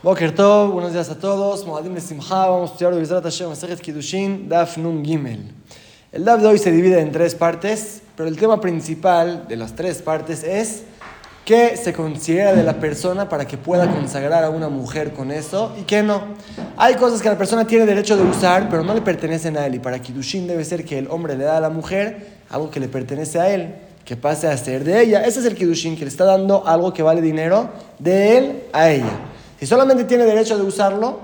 Boker Tov, buenos días a todos. Moadim Simcha, vamos a estudiar de Bizrat Hashem, Masechet Kiddushin, Daf Nun Gimel. El Daf de hoy se divide en tres partes, pero el tema principal de las tres partes es qué se considera de la persona para que pueda consagrar a una mujer con eso y qué no. Hay cosas que la persona tiene derecho de usar, pero no le pertenecen a él. Y para Kiddushin debe ser que el hombre le da a la mujer algo que le pertenece a él, que pase a ser de ella. Ese es el Kiddushin, que le está dando algo que vale dinero de él a ella. Si solamente tiene derecho de usarlo,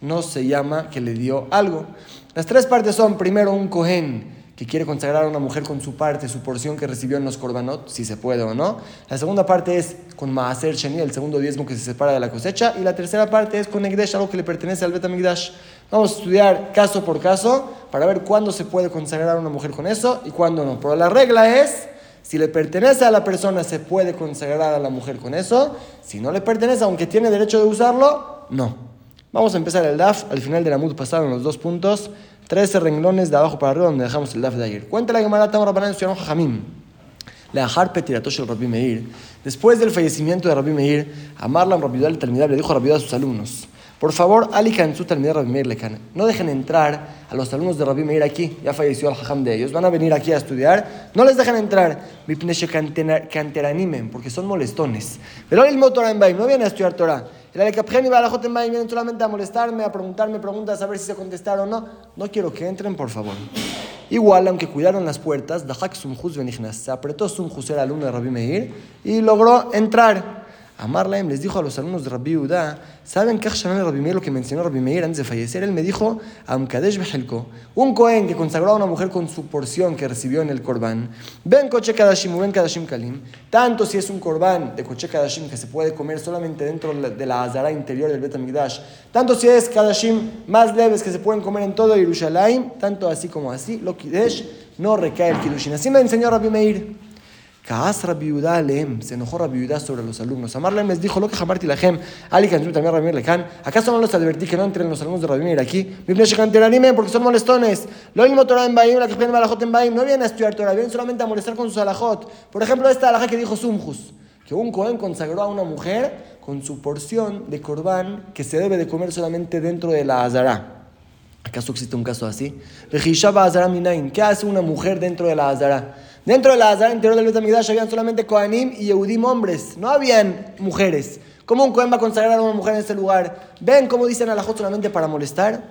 no se llama que le dio algo. Las tres partes son, primero, un cohen que quiere consagrar a una mujer con su parte, su porción que recibió en los korbanot, si se puede o no. La segunda parte es con maaser sheni, el segundo diezmo que se separa de la cosecha. Y la tercera parte es con egdesh, algo que le pertenece al betamigdash. Vamos a estudiar caso por caso para ver cuándo se puede consagrar a una mujer con eso y cuándo no. Pero la regla es si le pertenece a la persona, se puede consagrar a la mujer con eso. Si no le pertenece, aunque tiene derecho de usarlo, no. Vamos a empezar el DAF. Al final de la MUD pasaron los dos puntos. 13 renglones de abajo para arriba donde dejamos el DAF de ayer. Cuenta la Gemara Tamar Rabbanan Jajamim. La el Rabbi Meir. Después del fallecimiento de Rabbi Meir, Amarlam el Talmidab le dijo a Rabbi a sus alumnos. Por favor, Ali su Talmidab Rabbi Meir Lekan. No dejen entrar a los alumnos de Rabbi Meir aquí. Ya falleció el Jajam de ellos. Van a venir aquí a estudiar. No les dejen entrar. Porque son molestones. Pero el Torah en No vienen a estudiar Torah. El vienen solamente a molestarme, a preguntarme preguntas, a ver si se contestaron o no. No quiero que entren, por favor. Igual, aunque cuidaron las puertas, se apretó Sumjus, era alumno de Rabbi Meir, y logró entrar. Amarlaem les dijo a los alumnos de Rabbi Udá, ¿saben qué Rabbi Meir lo que mencionó Rabbi Meir antes de fallecer? Él me dijo, un Cohen que consagró a una mujer con su porción que recibió en el Korban, ven Koche Kadashim, ven Kadashim Kalim, tanto si es un Korban de Koche Kadashim que se puede comer solamente dentro de la Azara interior del Bet tanto si es Kadashim más leves que se pueden comer en todo Yerushalayim, tanto así como así, lo Kidesh no recae el Kidushin. Así me enseñó Rabbi Meir. Kaas Rabbi Lehem, se enojó Rabbi sobre los alumnos. Amarlem les dijo, lo que jamarti la gem, Ali también Rabbi Lehan, ¿acaso no los advertí que no entren los alumnos de Rabbi Meir aquí? porque son molestones. Lo mismo Torah en Baim, la que piden Malajot en Baim, no vienen a estudiar Torah, vienen solamente a molestar con sus alajot. Por ejemplo, esta alajá que dijo Sumjus, que un Cohen consagró a una mujer con su porción de corbán que se debe de comer solamente dentro de la Azara. ¿Acaso existe un caso así? ¿Qué hace una mujer dentro de la Azara? Dentro de la Azara interior del Betamigdash habían solamente Kohanim y Yehudim hombres, no habían mujeres. ¿Cómo un Kohen va a consagrar a una mujer en ese lugar? ¿Ven cómo dicen a la solamente para molestar?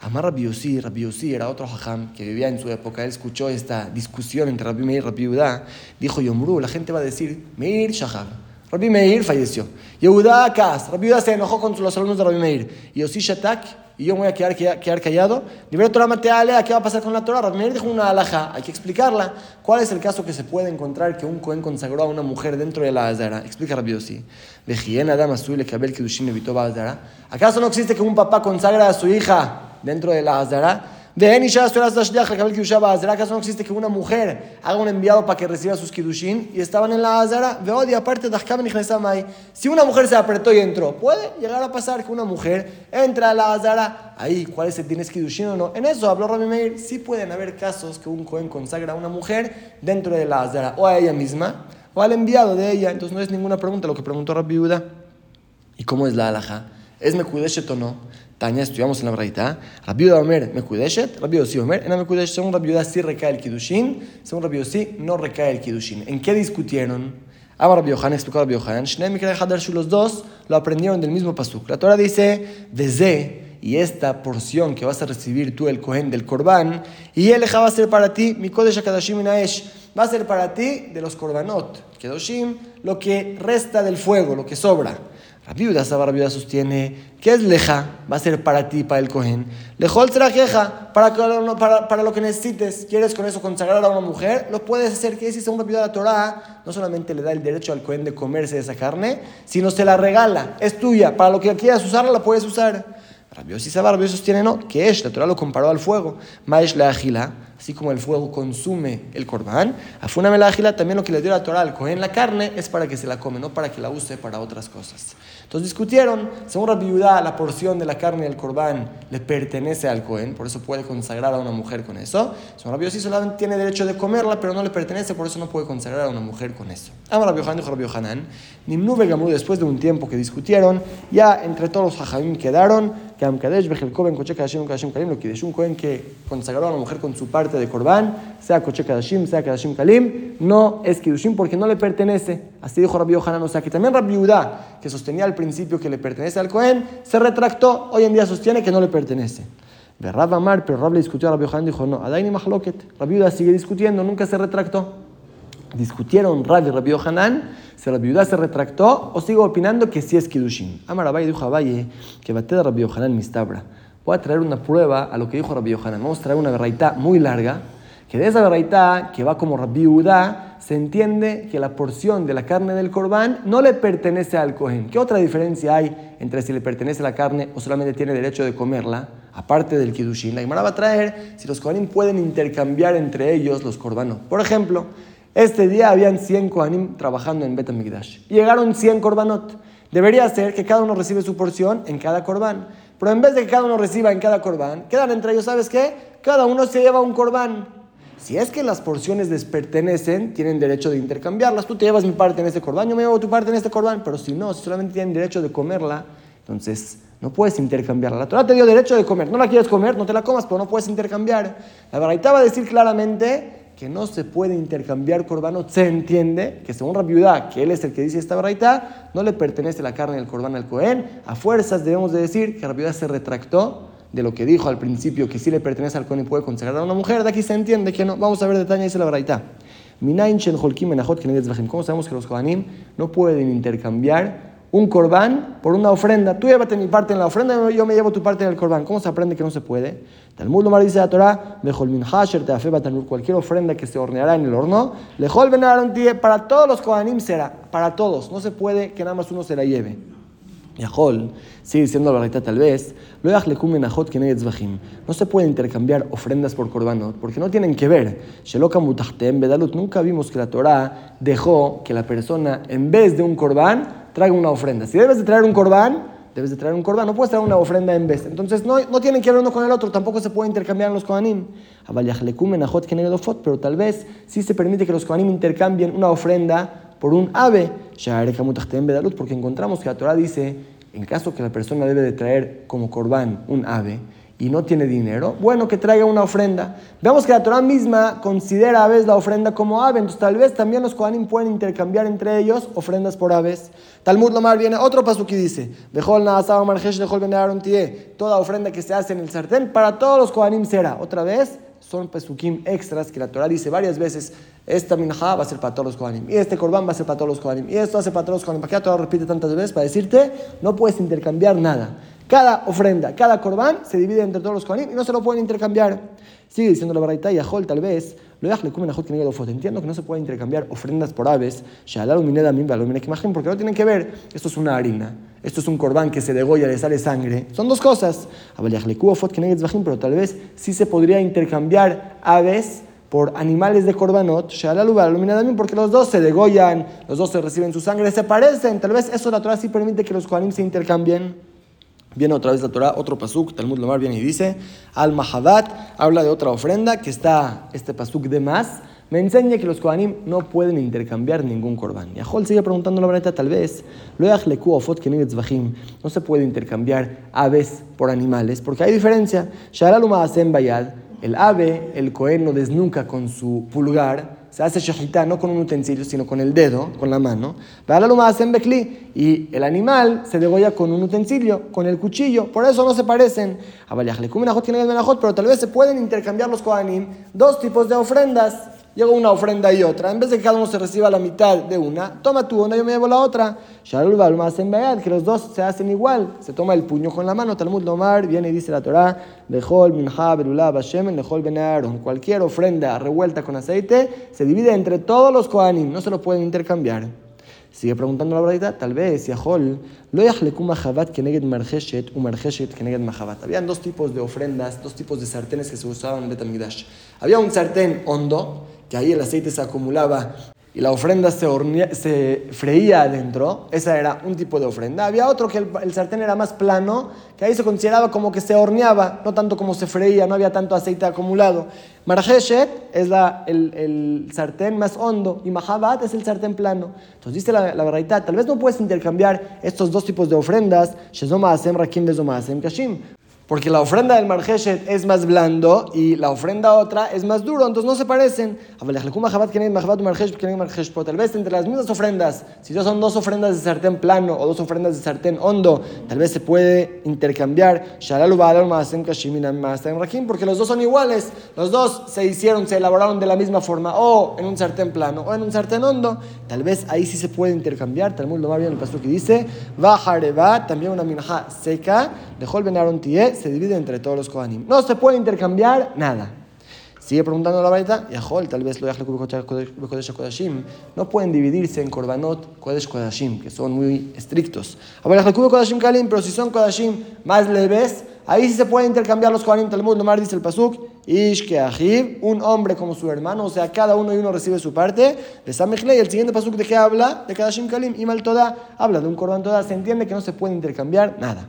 Amar Rabbi Yossi, Rabbi Yossi era otro hajam que vivía en su época, él escuchó esta discusión entre Rabbi Meir y Rabbi Yehuda, dijo Yomru, la gente va a decir, Meir Shahab. Rabbi Meir falleció. Yehuda Kas, Rabbi Yehuda se enojó con los alumnos de Rabbi Meir. Y Yossi Shatak, y yo voy a quedar, quedar, callado. Libre Torah Matealea, ¿qué va a pasar con la Torah? Rabbi dijo una alhaja, hay que explicarla. ¿Cuál es el caso que se puede encontrar que un Cohen consagró a una mujer dentro de la Azara? Explica Rabbi Yossi. ¿Acaso no existe que un papá consagra a su hija dentro de la Azara? ¿Acaso no existe que una mujer haga un enviado para que reciba sus kidushin y estaban en la azara? Veodi, aparte Si una mujer se apretó y entró, puede llegar a pasar que una mujer entra a la azara. Ahí, ¿cuál es el tienes kidushin o no? En eso habló Rabbi Meir. Sí pueden haber casos que un cohen consagra a una mujer dentro de la azara, o a ella misma, o al enviado de ella. Entonces no es ninguna pregunta lo que preguntó Rabbi Uda. ¿Y cómo es la alaja? ¿Es Mekudeshet o no? Taña, estudiamos en la braita. Rabbi Omer, Mekudeshet. Rabbi Yossi Omer, en la Mekudeshet. Según Rabbi sí recae el Kidushin. Según Rabbi Yossi no recae el Kidushin. ¿En qué discutieron? Ama Rabbi Yohanan, explicó Rabbi Yohanan. Shneim y los dos lo aprendieron del mismo pasuk. La Torah dice, desde y esta porción que vas a recibir tú, el Cohen del Korban, y él va a ser para ti, mi Kodesh Akadashim Inaesh, va a ser para ti de los Korbanot, Kedoshim, lo que resta del fuego, lo que sobra. La viuda, Saba viuda sostiene que es leja, va a ser para ti, para el cohen. Lejol será queja, para, para, para, lo que necesites. ¿Quieres con eso consagrar a una mujer? Lo puedes hacer. Que si según viuda de la Torah, no solamente le da el derecho al cohen de comerse esa carne, sino se la regala. Es tuya. Para lo que quieras usarla, la puedes usar. Rabiosi Saba, Rabiosi sostiene no, que es, la Torah lo comparó al fuego. Maesh la agila así como el fuego consume el corbán, a también lo que le dio la Torah al cohen la carne es para que se la come, no para que la use para otras cosas. Entonces discutieron, según Rabbi Yudá, la porción de la carne del corbán le pertenece al Cohen, por eso puede consagrar a una mujer con eso. Según Rabbi Yossi solamente tiene derecho de comerla, pero no le pertenece, por eso no puede consagrar a una mujer con eso. Ama Rabbi Yohanan dijo Rabbi Yohanan, Nimnu después de un tiempo que discutieron, ya entre todos los hajamim quedaron, que Amkadesh, Bejelkoben, Koche Kadashim, Kadashim Kalim, lo que un Cohen que consagró a la mujer con su parte de corbán, sea Koche Kadashim, sea Kadashim Kalim, no es Kidushim porque no le pertenece. Así dijo Rabbi Yohanan, o sea que también Rabbi Yudá, que sostenía al principio que le pertenece al Cohen, se retractó, hoy en día sostiene que no le pertenece. De Amar, pero Rabbi discutió a Rabbi Yohanan, dijo, no, Adaini Mahloket. Rabbi Yudá sigue discutiendo, nunca se retractó. Discutieron Rabbi y Rabbi Yohanan, si Rabbi Yudá se retractó o sigo opinando que sí es Kiddushin. Amar Abaye dijo Abaye que bate de Rabbi Yohanan mistabra. Voy a traer una prueba a lo que dijo Rabbi Yohanan. Vamos a traer una berraita muy larga, que de esa berraita, que va como Rabbi Yudá, se entiende que la porción de la carne del corbán no le pertenece al Cohen. ¿Qué otra diferencia hay entre si le pertenece la carne o solamente tiene derecho de comerla, aparte del Kiddushin? La Gemara va a traer si los Kohanim pueden intercambiar entre ellos los corbanos. Por ejemplo, este día habían 100 Kohanim trabajando en Bet y llegaron 100 korbanot. Debería ser que cada uno recibe su porción en cada corbán. Pero en vez de que cada uno reciba en cada corbán, quedan entre ellos, ¿sabes qué? Cada uno se lleva un corbán. Si es que las porciones les pertenecen, tienen derecho de intercambiarlas. Tú te llevas mi parte en este corbán, yo me llevo tu parte en este corbán. Pero si no, si solamente tienen derecho de comerla, entonces no puedes intercambiarla. La Torah te dio derecho de comer. No la quieres comer, no te la comas, pero no puedes intercambiar. La verdad va a decir claramente que no se puede intercambiar corbano. Se entiende que según Rabiudá, que él es el que dice esta verdad, no le pertenece la carne del corbán al Cohen. A fuerzas debemos de decir que Rabiudá se retractó de lo que dijo al principio, que sí le pertenece al Cohen y puede consagrar a una mujer, de aquí se entiende que no. Vamos a ver detalle, dice la braita. ¿Cómo sabemos que los Kohanim no pueden intercambiar un corbán por una ofrenda? Tú llévate mi parte en la ofrenda yo me llevo tu parte en el corbán. ¿Cómo se aprende que no se puede? Talmud Lomar dice la Torah, cualquier ofrenda que se horneará en el horno, lejol para todos los Kohanim será, para todos. No se puede que nada más uno se la lleve. Yahol, sigue diciendo la verdad tal vez, no se puede intercambiar ofrendas por korbanot porque no tienen que ver. Nunca vimos que la Torah dejó que la persona, en vez de un corbán, traiga una ofrenda. Si debes de traer un corbán, debes de traer un corbán, no puedes traer una ofrenda en vez. Entonces no, no tienen que ver uno con el otro, tampoco se puede intercambiar en los kohanim. Pero tal vez sí se permite que los kohanim intercambien una ofrenda por un ave, porque encontramos que la Torah dice, en caso que la persona debe de traer como corbán un ave y no tiene dinero, bueno, que traiga una ofrenda. Veamos que la Torah misma considera aves la ofrenda como ave, entonces tal vez también los Kohanim pueden intercambiar entre ellos ofrendas por aves. Talmud Lomar viene otro paso que dice, toda ofrenda que se hace en el sartén para todos los Kohanim será. Otra vez, son pesukim extras que la Torah dice varias veces, esta minja va a ser para todos los Kohanim, y este corbán va a ser para todos los Kohanim, y esto a ser para todos los Kohanim. ¿Para qué la Torah repite tantas veces? Para decirte, no puedes intercambiar nada. Cada ofrenda, cada corbán se divide entre todos los Kohanim y no se lo pueden intercambiar. Sigue diciendo la verdad y Ajol tal vez, lo que Entiendo que no se puede intercambiar ofrendas por aves, porque no tienen que ver, esto es una harina esto es un corbán que se degolla, le sale sangre. Son dos cosas. Pero tal vez sí se podría intercambiar aves por animales de corbanot, porque los dos se degollan, los dos se reciben su sangre, se parecen. Tal vez eso la Torah sí permite que los kohanim se intercambien. Viene otra vez la Torah, otro pasuk, Talmud Lomar viene y dice, al Mahabat habla de otra ofrenda que está este pasuk de más me enseña que los Kohanim no pueden intercambiar ningún corbán. Y Ajol sigue preguntando la verdad, tal vez, no se puede intercambiar aves por animales, porque hay diferencia. El ave, el Kohen lo desnuca con su pulgar, se hace shahita no con un utensilio, sino con el dedo, con la mano. Y el animal se degolla con un utensilio, con el cuchillo. Por eso no se parecen. Pero tal vez se pueden intercambiar los Kohanim dos tipos de ofrendas llegó una ofrenda y otra. En vez de que cada uno se reciba la mitad de una, toma tú una, yo me llevo la otra. que los dos se hacen igual. Se toma el puño con la mano. Talmud Lomar viene y dice la Torah: Lejol, Minha, Berulá, Bashem, Lejol, Benaron. Cualquier ofrenda revuelta con aceite se divide entre todos los Kohanim, no se lo pueden intercambiar. Sigue preguntando la verdad, tal vez, Yahol, lo mahabat keneged marjeshet u marjeshet keneged mahabat. Habían dos tipos de ofrendas, dos tipos de sartenes que se usaban en Betamigdash. Había un sartén hondo, que ahí el aceite se acumulaba y la ofrenda se, se freía adentro, esa era un tipo de ofrenda. Había otro que el, sartén era más plano, que ahí se consideraba como que se horneaba, no tanto como se freía, no había tanto aceite acumulado. Marjeshet es la, el, sartén más hondo y Mahabat es el sartén plano. Entonces dice la, la verdad, tal vez no puedes intercambiar estos dos tipos de ofrendas, Shezoma Asem Rakim Kashim. Porque la ofrenda del Margeshet es más blando y la ofrenda otra es más duro, entonces no se parecen. Tal vez entre las mismas ofrendas, si son dos ofrendas de sartén plano o dos ofrendas de sartén hondo, tal vez se puede intercambiar. Porque los dos son iguales, los dos se hicieron, se elaboraron de la misma forma, o en un sartén plano o en un sartén hondo. Tal vez ahí sí se puede intercambiar. Talmud lo más bien el pastor que dice, va también una minja seca, dejó el benaron se divide entre todos los Kohanim. No se puede intercambiar nada. Sigue preguntando la varita, y tal vez lo Kodashim. No pueden dividirse en Korbanot Kodesh Kodashim, que son muy estrictos. Kodashim Kalim, pero si son Kodashim más leves, ahí sí se pueden intercambiar los Kohanim. Talmud Nomar dice el Pasuk, Ish un hombre como su hermano, o sea, cada uno y uno recibe su parte. De Samechle, y el siguiente Pasuk de qué habla? De Kodashim Kalim. Y Mal Toda habla de un Korban Toda. Se entiende que no se puede intercambiar nada.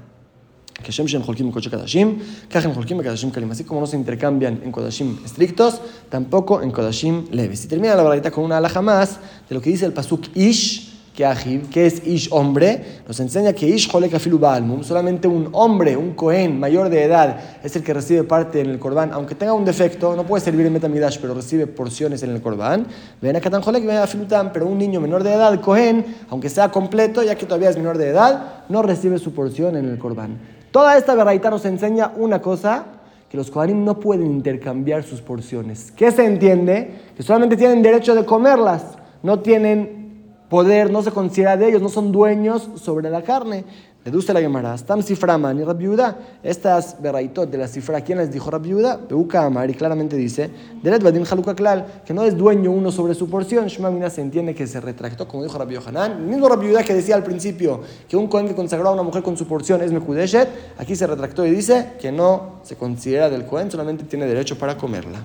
Así como no se intercambian en Kodashim estrictos, tampoco en Kodashim leves. Y termina la verdad con una alhaja más de lo que dice el Pasuk Ish, que que es Ish hombre, nos enseña que Ish Jolek Afilu Baalmum, solamente un hombre, un Cohen mayor de edad, es el que recibe parte en el Korban, aunque tenga un defecto, no puede servir en Metamidash, pero recibe porciones en el Korban. Ven a Katan Jolek, ven a Filutam, pero un niño menor de edad, Cohen, aunque sea completo, ya que todavía es menor de edad, no recibe su porción en el Korban. Toda esta verdad nos enseña una cosa, que los Kohanim no pueden intercambiar sus porciones. ¿Qué se entiende? Que solamente tienen derecho de comerlas, no tienen poder, no se considera de ellos, no son dueños sobre la carne. Deduce la Gemara, Stam Siframan y Rabbiuda, estas beraitot de la cifra, ¿quién les dijo Rabbiuda? Beuka Amar, y claramente dice, Delet Badin Haluka Klal, que no es dueño uno sobre su porción, Shema se entiende que se retractó, como dijo Rabbi Yohanan, el mismo Rabbiuda que decía al principio que un Cohen que consagró a una mujer con su porción es Mekudeshet, aquí se retractó y dice que no se considera del Cohen, solamente tiene derecho para comerla.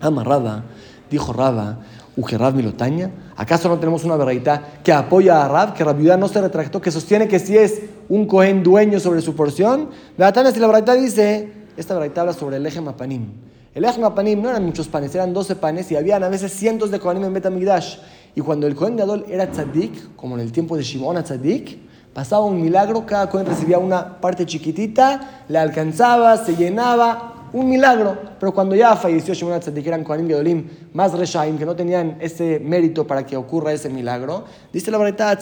Amarrada, dijo Raba, Rab Milotaña? ¿Acaso no tenemos una verdad que apoya a Rab, que Rabiudá no se retractó, que sostiene que si es un Cohen dueño sobre su porción? Si la verdad dice, esta verdad habla sobre el eje Mapanim. El eje Mapanim no eran muchos panes, eran 12 panes y habían a veces cientos de Kohanim en Betamigdash. Y cuando el Cohen Gadol era tzadik, como en el tiempo de Shimon a tzadik, pasaba un milagro, cada Cohen recibía una parte chiquitita, le alcanzaba, se llenaba, un milagro. Pero cuando ya falleció Shimon Atzadik, eran Kohanim Gedolim más Reshaim, que no tenían ese mérito para que ocurra ese milagro, dice la verdad,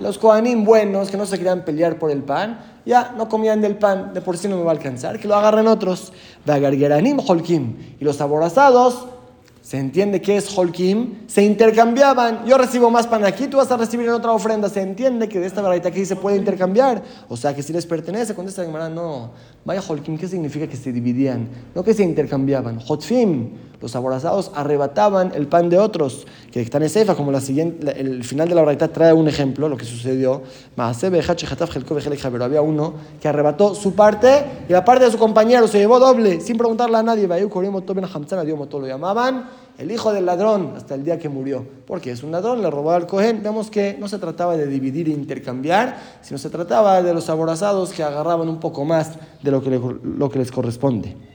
Los Kohanim buenos, que no se querían pelear por el pan, ya no comían del pan, de por sí no me va a alcanzar, que lo agarren otros. Y los aborazados se entiende que es Holkim, se intercambiaban. Yo recibo más pan aquí, tú vas a recibir en otra ofrenda. Se entiende que de esta verdad aquí se puede intercambiar. O sea que si les pertenece, contesta Gemara, no. Vaya Holkim, ¿qué significa que se dividían? No que se intercambiaban. Hotfim, los aborazados arrebataban el pan de otros. Que están en Seifa, como la siguiente, el final de la verdad trae un ejemplo, lo que sucedió. Había uno que arrebató su parte y la parte de su compañero se llevó doble, sin preguntarle a nadie. Lo llamaban el hijo del ladrón hasta el día que murió. Porque es un ladrón, le robó al Cohen. Vemos que no se trataba de dividir e intercambiar, sino se trataba de los aborazados que agarraban un poco más de lo que les corresponde.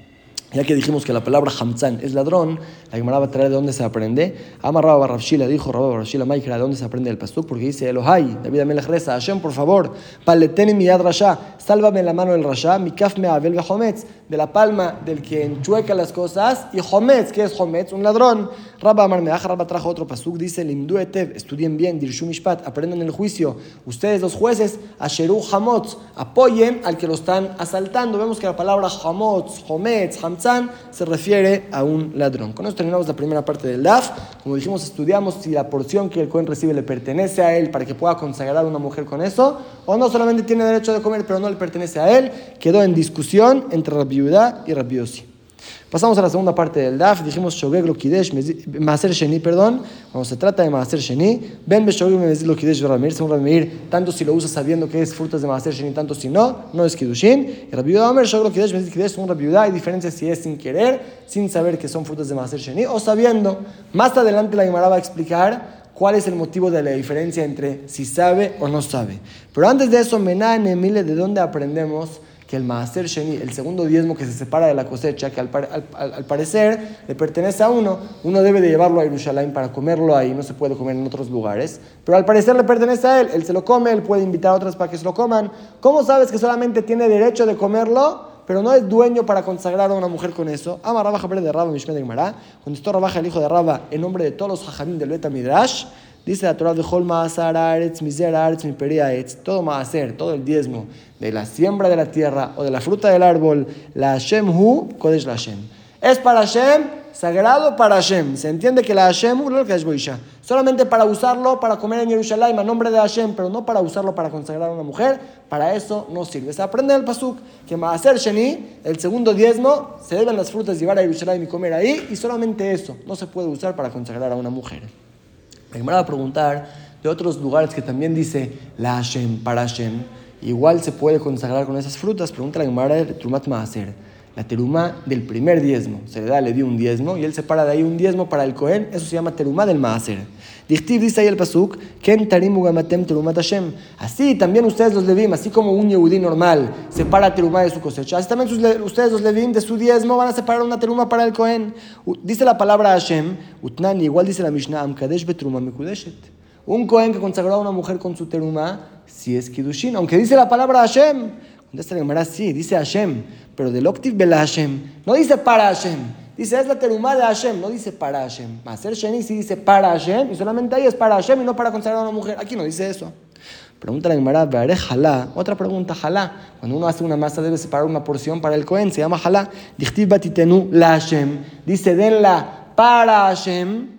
Ya que dijimos que la palabra Hamzan es ladrón, la Gemara va a traer de dónde se aprende. Amarraba Barrabshila, dijo Rabba Barrabshila Maikra, de dónde se aprende el pastor, porque dice Elohai, David Amelech reza, Hashem, por favor, paleteni mi yad rasha, sálvame la mano del rasha, mi kaf me abel hometz, de la palma del que enchueca las cosas, y hometz, que es hometz, un ladrón. Rabba Amar Rabba trajo otro pasuk, dice Limdu etev, estudien bien, dirshu mishpat, aprendan el juicio. Ustedes los jueces, asheru hamotz, apoyen al que lo están asaltando. Vemos que la palabra hamotz, hometz, hamtz, se refiere a un ladrón. Con esto terminamos la primera parte del DAF. Como dijimos, estudiamos si la porción que el Cohen recibe le pertenece a él para que pueda consagrar a una mujer con eso, o no solamente tiene derecho de comer, pero no le pertenece a él. Quedó en discusión entre Rabbi y Rabbi Pasamos a la segunda parte del DAF. Dijimos Shogeg lo Kidesh, Maaser Sheni, perdón. Cuando se trata de Maaser Sheni, Ben Beshogeg Mezid lo Kidesh Ramir, según Ramir, tanto si lo usa sabiendo que es frutas de Maaser Sheni, tanto si no, no es Kidushin. Y Rabbi Omer, Shogeg lo Kidesh, Mezid Kidesh, según Rabbi Hay diferencia si es sin querer, sin saber que son frutas de Maaser Sheni, o sabiendo. Más adelante la Gemara va a explicar cuál es el motivo de la diferencia entre si sabe o no sabe. Pero antes de eso, Mená Emile, ¿de dónde aprendemos? Que el Maaser Sheni, el segundo diezmo que se separa de la cosecha, que al, parecer le pertenece a uno, uno debe de llevarlo a Jerusalén para comerlo ahí, no se puede comer en otros lugares, pero al parecer le pertenece a él, él se lo come, él puede invitar a otros para que se lo coman. ¿Cómo sabes que solamente tiene derecho de comerlo? Pero no es dueño para consagrar a una mujer con eso. Ama Rabba de Rabba Mishmed de Gemara. Cuando esto Rabba el hijo de Rabba en nombre de todos los hajamim del Beta Midrash, Dice la Torah de Maasar Aretz, Miser Aretz, Etz, todo Maaser, todo el diezmo de la siembra de la tierra o de la fruta del árbol, la Hashem Hu, Kodesh la Hashem. Es para Hashem, sagrado para Hashem. Se entiende que la Hashem, solamente para usarlo para comer en Jerusalén a nombre de Hashem, pero no para usarlo para consagrar a una mujer, para eso no sirve. Se aprende el Pasuk que Maaser Sheni, el segundo diezmo, se deben las frutas llevar a Jerusalén y comer ahí, y solamente eso no se puede usar para consagrar a una mujer. Me va a preguntar de otros lugares que también dice la Hashem, para Hashem. Igual se puede consagrar con esas frutas. Pregunta la Gemara de Trumat Maaser. La teruma del primer diezmo. Se le da, le dio un diezmo y él separa de ahí un diezmo para el Cohen. Eso se llama teruma del Maaser. Dichtiv dice ahí el Pasuk, Ken tarim ugamatem terumat Hashem. Así también ustedes los levim, así como un yehudí normal separa teruma de su cosecha, así también ustedes los levim de su diezmo van a separar una teruma para el Cohen. Dice la palabra Hashem, Utnani, igual dice la Mishnah, Amkadesh betruma mekudeshet. Un Cohen que consagró a una mujer con su teruma, si es Kidushin, aunque dice la palabra Hashem. Contesta la Gemara, sí, dice Hashem, pero del Octiv Bela Hashem, no dice para Hashem. Dice, es la terumá de Hashem, no dice para Hashem. Maser Sheni sí dice para Hashem, y solamente ahí es para Hashem y no para consagrar a una mujer. Aquí no dice eso. Pregunta la Gemara, jalá. Otra pregunta, jalá. Cuando uno hace una masa debe separar una porción para el Cohen, se llama jalá. Dichtiv batitenu la Hashem. Dice, denla para Hashem.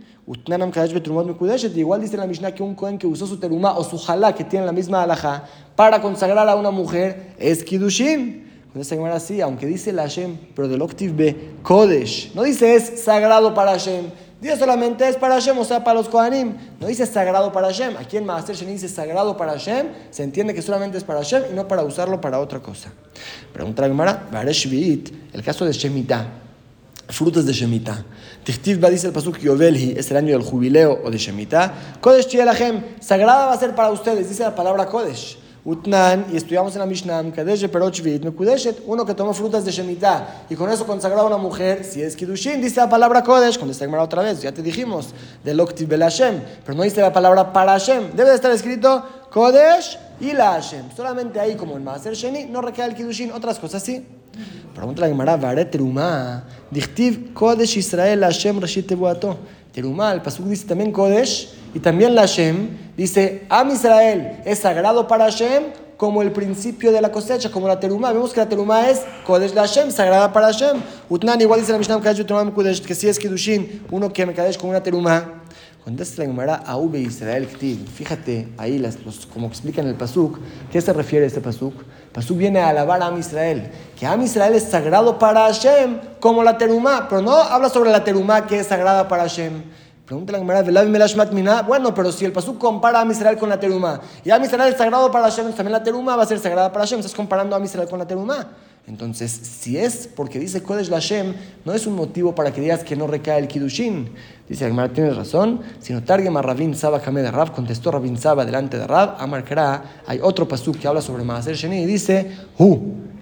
Igual dice la Mishnah que un Cohen que usó su terumá o su jalá, que tiene la misma alhaja, para consagrar a una mujer, es Kiddushin. Entonces esa Gemara así, aunque dice la Hashem, pero del Octiv B, Kodesh, no dice es sagrado para Hashem, dice solamente es para Hashem, o sea, para los Kohanim, no dice sagrado para Hashem. Aquí en Maaser Sheni dice sagrado para Hashem, se entiende que solamente es para Hashem y no para usarlo para otra cosa. Pregunta la Gemara, el caso de Shemitah, frutos de Shemitah. Tichtiv va dice el pasuk Yovelhi, es el año del jubileo o de Shemitah. Kodesh Hashem, sagrada va a ser para ustedes, dice la palabra Kodesh. Utnan, y estudiamos en la Mishnah, Kadesh uno que tomó frutas de Shemitah y con eso consagró a una mujer, si es Kidushin, dice la palabra Kodesh, cuando está otra vez, ya te dijimos, de Loktiv Bel Hashem, pero no dice la palabra para Hashem, debe de estar escrito Kodesh y la Hashem. Solamente ahí, como en Maaser Sheni, no requeda el Kidushin, otras cosas sí. Pregunta la Gemara, Varet Terumá, Dichtiv Kodesh Israel Hashem Rashit Tebuato. Terumá, el Pasuk dice también Kodesh y también la Hashem. Dice, Am Israel es sagrado para Hashem como el principio de la cosecha, como la terumá. Vemos que la terumá es Kodesh la Hashem, sagrada para Hashem. Utnan igual dice la Mishnah que si es Kidushin, uno que me kadesh con una terumá. Contesta la Gemara a Ube Israel Ktiv. Fíjate ahí, las, los, como explica en el Pasuk, ¿qué se refiere a este Pasuk? Pasuk viene a alabar a Am Israel, que Am Israel es sagrado para Hashem, como la terumá, pero no habla sobre la terumá que es sagrada para Hashem. Pregunta la Gemara, bueno, pero si el Pasuk compara a Misrael con la Terumá, y a Misrael es sagrado para Hashem, también la Terumá va a ser sagrada para Hashem, estás comparando a Misrael con la Terumá. Entonces, si es porque dice Kodesh Hashem, no es un motivo para que digas que no recae el Kiddushin. Dice Gemara, tienes razón, sino Targem a Rabin Saba de Rab, contestó Rabin Saba delante de Rab, Amar hay otro Pasuk que habla sobre Maaser Sheni y dice, Hu,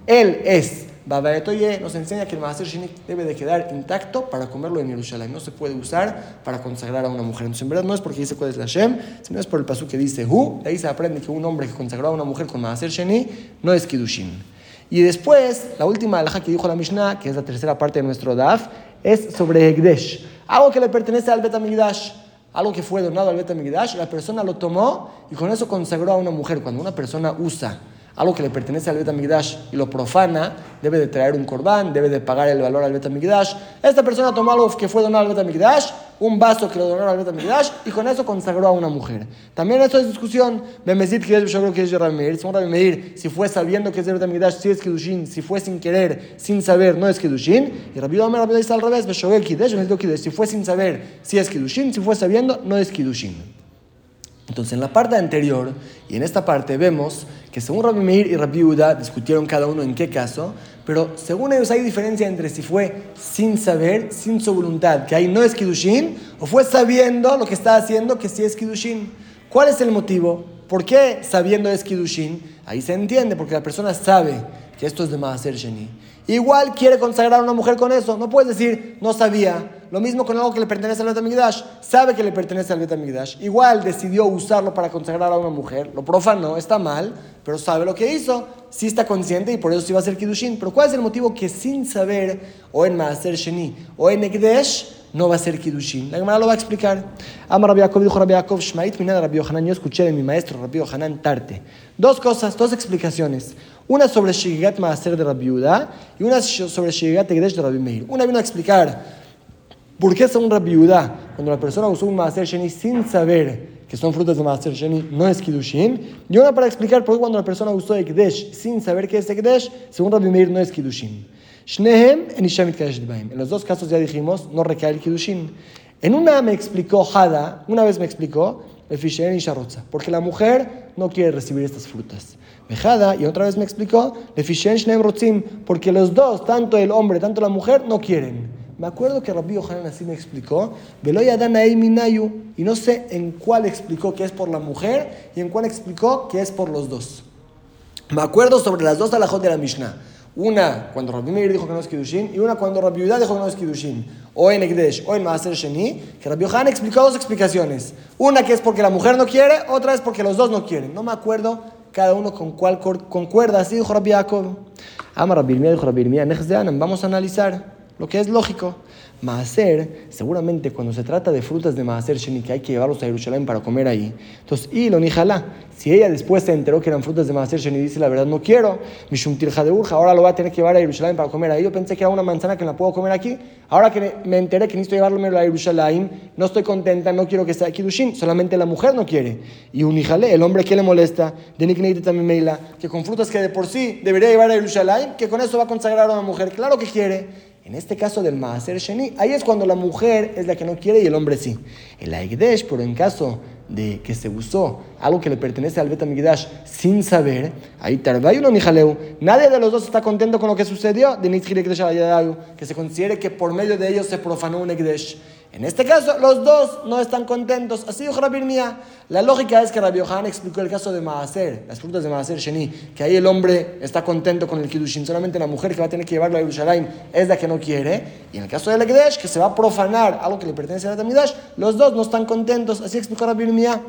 él es Babaetoye nos enseña que el Maaser Sheni debe de quedar intacto para comerlo en Jerusalén. No se puede usar para consagrar a una mujer. Entonces, en verdad no es porque dice cuál es la Shem, sino es por el paso que dice Hu. De ahí se aprende que un hombre que consagró a una mujer con Maaser Sheni no es Kiddushin. Y después, la última alhaja que dijo la Mishnah, que es la tercera parte de nuestro Daf, es sobre Egdesh. Algo que le pertenece al Betamigdash algo que fue donado al Betamigdash, la persona lo tomó y con eso consagró a una mujer. Cuando una persona usa algo que le pertenece al Betamigdash y lo profana, debe de traer un corbán, debe de pagar el valor al Betamigdash. Esta persona tomó algo que fue donado al Betamigdash, un vaso que lo donó al Betamigdash y con eso consagró a una mujer. También esto es discusión. Bemezid que yo creo que es Meir, si fue sabiendo que es el Betamigdash, si es Kidushin, si fue sin querer, sin saber, no es Kidushin. Y Rabbi Omer dice al revés, si fue sin saber, si es Kidushin, si fue sabiendo, no es Kidushin. Entonces, en la parte anterior y en esta parte vemos que según Rabbi Meir y Rabbi Uda discutieron cada uno en qué caso, pero según ellos hay diferencia entre si fue sin saber, sin su voluntad, que ahí no es Kiddushin, o fue sabiendo lo que está haciendo, que sí es Kiddushin. ¿Cuál es el motivo? ¿Por qué sabiendo es Kiddushin? Ahí se entiende, porque la persona sabe que esto es de Maaser Sheni. Igual quiere consagrar a una mujer con eso. No puedes decir, no sabía. Lo mismo con algo que le pertenece al Betamigdash. Sabe que le pertenece al Betamigdash. Igual decidió usarlo para consagrar a una mujer. Lo profanó, está mal, pero sabe lo que hizo. Sí está consciente y por eso sí va a ser Kiddushin. Pero ¿cuál es el motivo que sin saber, o en Maaser Sheni, o en Ekdesh, no va a ser Kiddushin? La Gemara lo va a explicar. Ama Rabbi Yaakov, dijo Rabbi Yaakov, Shmait, minada Rabbi Yohanan. Yo escuché de mi maestro, Rabbi Yohanan Tarte. Dos cosas, dos explicaciones. Una sobre Shigat Maaser de Rabbi Yehuda y una sobre Shigat Egdesh de Rabbi Meir. Una vino a explicar por qué según Rabbi cuando la persona usó un Maaser Sheni sin saber que son frutas de Maaser Sheni, no es Kiddushin. Y una para explicar por qué cuando la persona usó Egdesh sin saber qué es Egdesh, según Rabbi Meir no es Kiddushin. Shnehem en En los dos casos ya dijimos, no recae el Kiddushin. En una me explicó Hada, una vez me explicó, el y Sharotza, porque la mujer no quiere recibir estas frutas. Mejada, y otra vez me explicó, porque los dos, tanto el hombre, tanto la mujer, no quieren. Me acuerdo que Rabbi Yohanan así me explicó, y no sé en cuál explicó que es por la mujer y en cuál explicó que es por los dos. Me acuerdo sobre las dos alajot de la Mishnah. Una cuando Rabbi Meir dijo que no es Kiddushin y una cuando Rabbi Yehuda dijo que no es Kiddushin. O en Ekdesh o en Maaser Sheni, que Rabbi Yohanan explicó dos explicaciones. Una que es porque la mujer no quiere, otra es porque los dos no quieren. No me acuerdo cada uno con cuál concuerda. Así dijo Rabbi Jacob. Ama Rabbi dijo Rabbi vamos a analizar lo que es lógico. Maaser, seguramente cuando se trata de frutas de Maaser Sheni, que hay que llevarlos a Jerusalén para comer ahí. Entonces, y lo nijala. Si ella después se enteró que eran frutas de Maaser Sheni dice la verdad, no quiero, Mishum de Urja, ahora lo va a tener que llevar a Jerusalén para comer ahí. Yo pensé que era una manzana que la puedo comer aquí. Ahora que me enteré que necesito llevarlo a Jerusalén, no estoy contenta, no quiero que sea Kidushin, solamente la mujer no quiere. Y un el hombre que le molesta, de también Meila, que con frutas que de por sí debería llevar a Jerusalén, que con eso va a consagrar a una mujer. Claro que quiere. En este caso del Maaser Sheni, ahí es cuando la mujer es la que no quiere y el hombre sí. El Aigdesh, pero en caso de que se usó algo que le pertenece al Betamigdash sin saber, ahí Tarbayuno ni Jaleu, nadie de los dos está contento con lo que sucedió, de que se considere que por medio de ellos se profanó un Egdesh. En este caso, los dos no están contentos. Así dijo Rabbi Mía. La lógica es que Rabbi Yohanan explicó el caso de Maaser, las frutas de Maaser Sheni, que ahí el hombre está contento con el Kiddushin. Solamente la mujer que va a tener que llevarlo a Yerushalayim es la que no quiere. Y en el caso del Ekdesh, que se va a profanar algo que le pertenece a la Tamidash, los dos no están contentos. Así explicó Rabbi Mía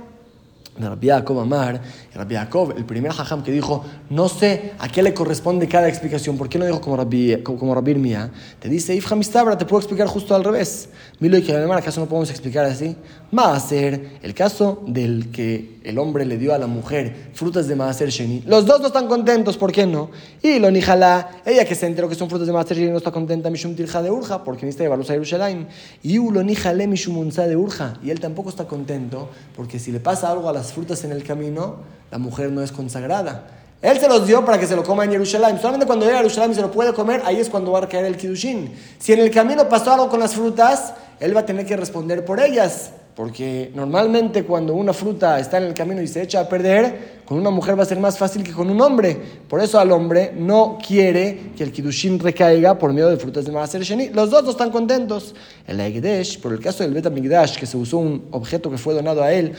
de Rabbi Yaakov Amar, Rabbi Yaakov, el primer hajam que dijo, no sé a qué le corresponde cada explicación, ¿por qué no dijo como Rabbi, como, Rabbi Irmía? Te dice, Ifham te puedo explicar justo al revés. Milo y que ¿acaso no podemos explicar así? Maaser, el caso del que el hombre le dio a la mujer frutas de Maaser Sheni. Los dos no están contentos, ¿por qué no? Y lo Nijala, ella que se enteró que son frutas de Maaser Sheni no está contenta, Mishum Tilja de Urja, porque necesita llevarlos a Jerusalén. Y lo Nijale Mishum de Urja, y él tampoco está contento, porque si le pasa algo a las frutas en el camino, la mujer no es consagrada. Él se los dio para que se lo coma en Jerusalén. Solamente cuando llega a Jerusalén se lo puede comer, ahí es cuando va a caer el Kiddushin. Si en el camino pasó algo con las frutas, él va a tener que responder por ellas. Porque normalmente cuando una fruta está en el camino y se echa a perder, con una mujer va a ser más fácil que con un hombre. Por eso al hombre no quiere que el Kiddushin recaiga por medio de frutas de Maaser Sheni. Los dos no están contentos. El Aigdesh, por el caso del Bet Migdash, que se usó un objeto que fue donado a él,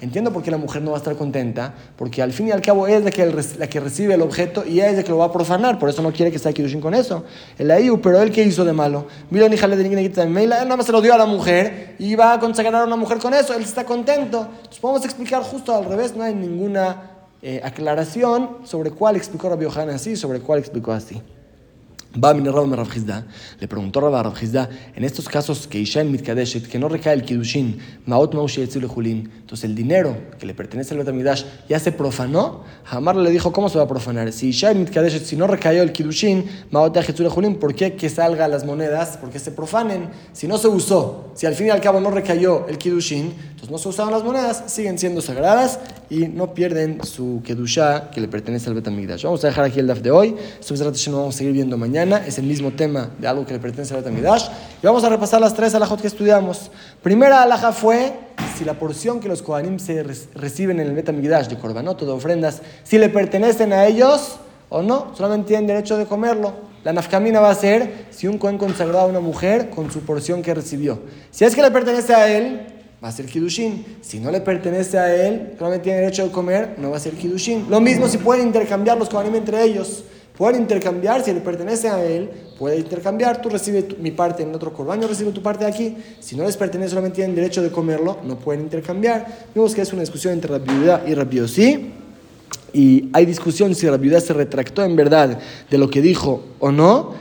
entiendo por qué la mujer no va a estar contenta, porque al fin y al cabo es la que, la que recibe el objeto y es la que lo va a profanar, por eso no quiere que sea Kiddushin con eso. El Aiu, pero él que hizo de malo, él nada más se lo dio a la mujer y va a consagrar a una mujer con eso, él está contento. Entonces podemos explicar justo al revés, no hay ninguna eh, aclaración sobre cuál explicó Rabbi Yohanan así, sobre cuál explicó así. Va a le preguntó Rabba Rabjizda, en estos casos que Isha en Mitkadeshet, que no recae el Kidushin, Maot Maushi Julin, entonces el dinero que le pertenece al Betamidash ya se profanó, Hamar le dijo, ¿cómo se va a profanar? Si Isha en Mitkadeshet, si no recayó el Kidushin, Maot Julin, ¿por qué que salga las monedas? Porque se profanen. Si no se usó, si al fin y al cabo no recayó el Kidushin, entonces no se usaron las monedas, siguen siendo sagradas y no pierden su Kedusha que le pertenece al Betamidash. Vamos a dejar aquí el DAF de hoy, vamos a seguir viendo mañana es el mismo tema de algo que le pertenece al Betamidash. Y vamos a repasar las tres alajot que estudiamos. Primera alaja fue si la porción que los Kohanim se reciben en el Betamidash de Korbanot o de ofrendas, si le pertenecen a ellos o no, solamente tienen derecho de comerlo. La nafkamina va a ser si un Kohen consagró a una mujer con su porción que recibió. Si es que le pertenece a él, va a ser Kidushin. Si no le pertenece a él, solamente tiene derecho de comer, no va a ser Kidushin. Lo mismo si pueden intercambiar los Kohanim entre ellos. Pueden intercambiar, si le pertenece a él, puede intercambiar, tú recibes mi parte en otro corbaño, recibo tu parte aquí. Si no les pertenece, solamente tienen derecho de comerlo, no pueden intercambiar. Vemos que es una discusión entre la viuda y Rabiosí. Y hay discusión si la viuda se retractó en verdad de lo que dijo o no.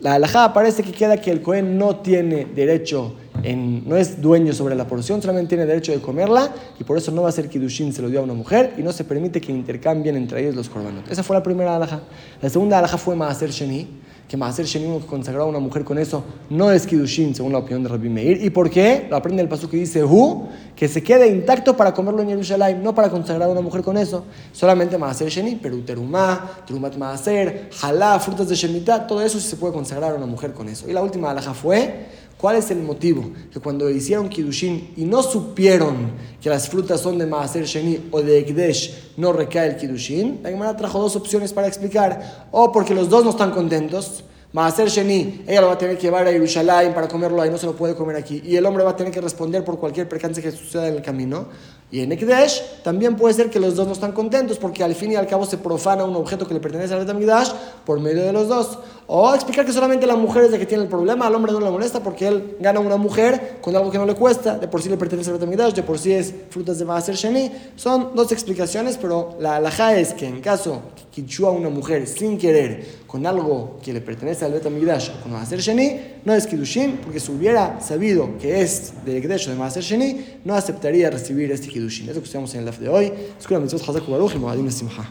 La alajada parece que queda que el Cohen no tiene derecho no es dueño sobre la porción, solamente tiene derecho de comerla y por eso no va a ser kidushin, se lo dio a una mujer y no se permite que intercambien entre ellos los korbanot. Esa fue la primera alaja. La segunda alaja fue Maaser Sheni, que Maaser Sheni, uno que consagró a una mujer con eso, no es kidushin, según la opinión de Rabbi Meir. ¿Y por qué? Lo aprende el paso que dice Hu, que se quede intacto para comerlo en Jerusalén, no para consagrar a una mujer con eso. Solamente Maaser Sheni, pero terumá, terumat Maaser, jalá, frutas de Shemitah, todo eso se puede consagrar a una mujer con eso. Y la última alaja fue ¿Cuál es el motivo? Que cuando hicieron Kiddushin y no supieron que las frutas son de Maaser Sheni o de Ekdesh, no recae el Kiddushin, la Gemara trajo dos opciones para explicar. O porque los dos no están contentos, Maaser Sheni, ella lo va a tener que llevar a Yerushalayim para comerlo ahí, no se lo puede comer aquí. Y el hombre va a tener que responder por cualquier percance que suceda en el camino. Y en Ekdesh también puede ser que los dos no están contentos porque al fin y al cabo se profana un objeto que le pertenece al Betamigdash por medio de los dos. O explicar que solamente la mujer es la que tiene el problema, al hombre no le molesta porque él gana una mujer con algo que no le cuesta, de por sí le pertenece al Betamigdash, de por sí es frutas de Maaser Sheni. Son dos explicaciones, pero la alhaja es que en caso que a una mujer sin querer con algo que le pertenece al Betamigdash o con Maaser Sheni, no es Kiddushin, porque si hubiera sabido que es de Ekdesh o de Maaser Sheni, no aceptaría recibir este Kiddushin. Eso que estudiamos en el DAF de hoy. Escuela mitzvot Hazak Baruch y Moadim Simcha.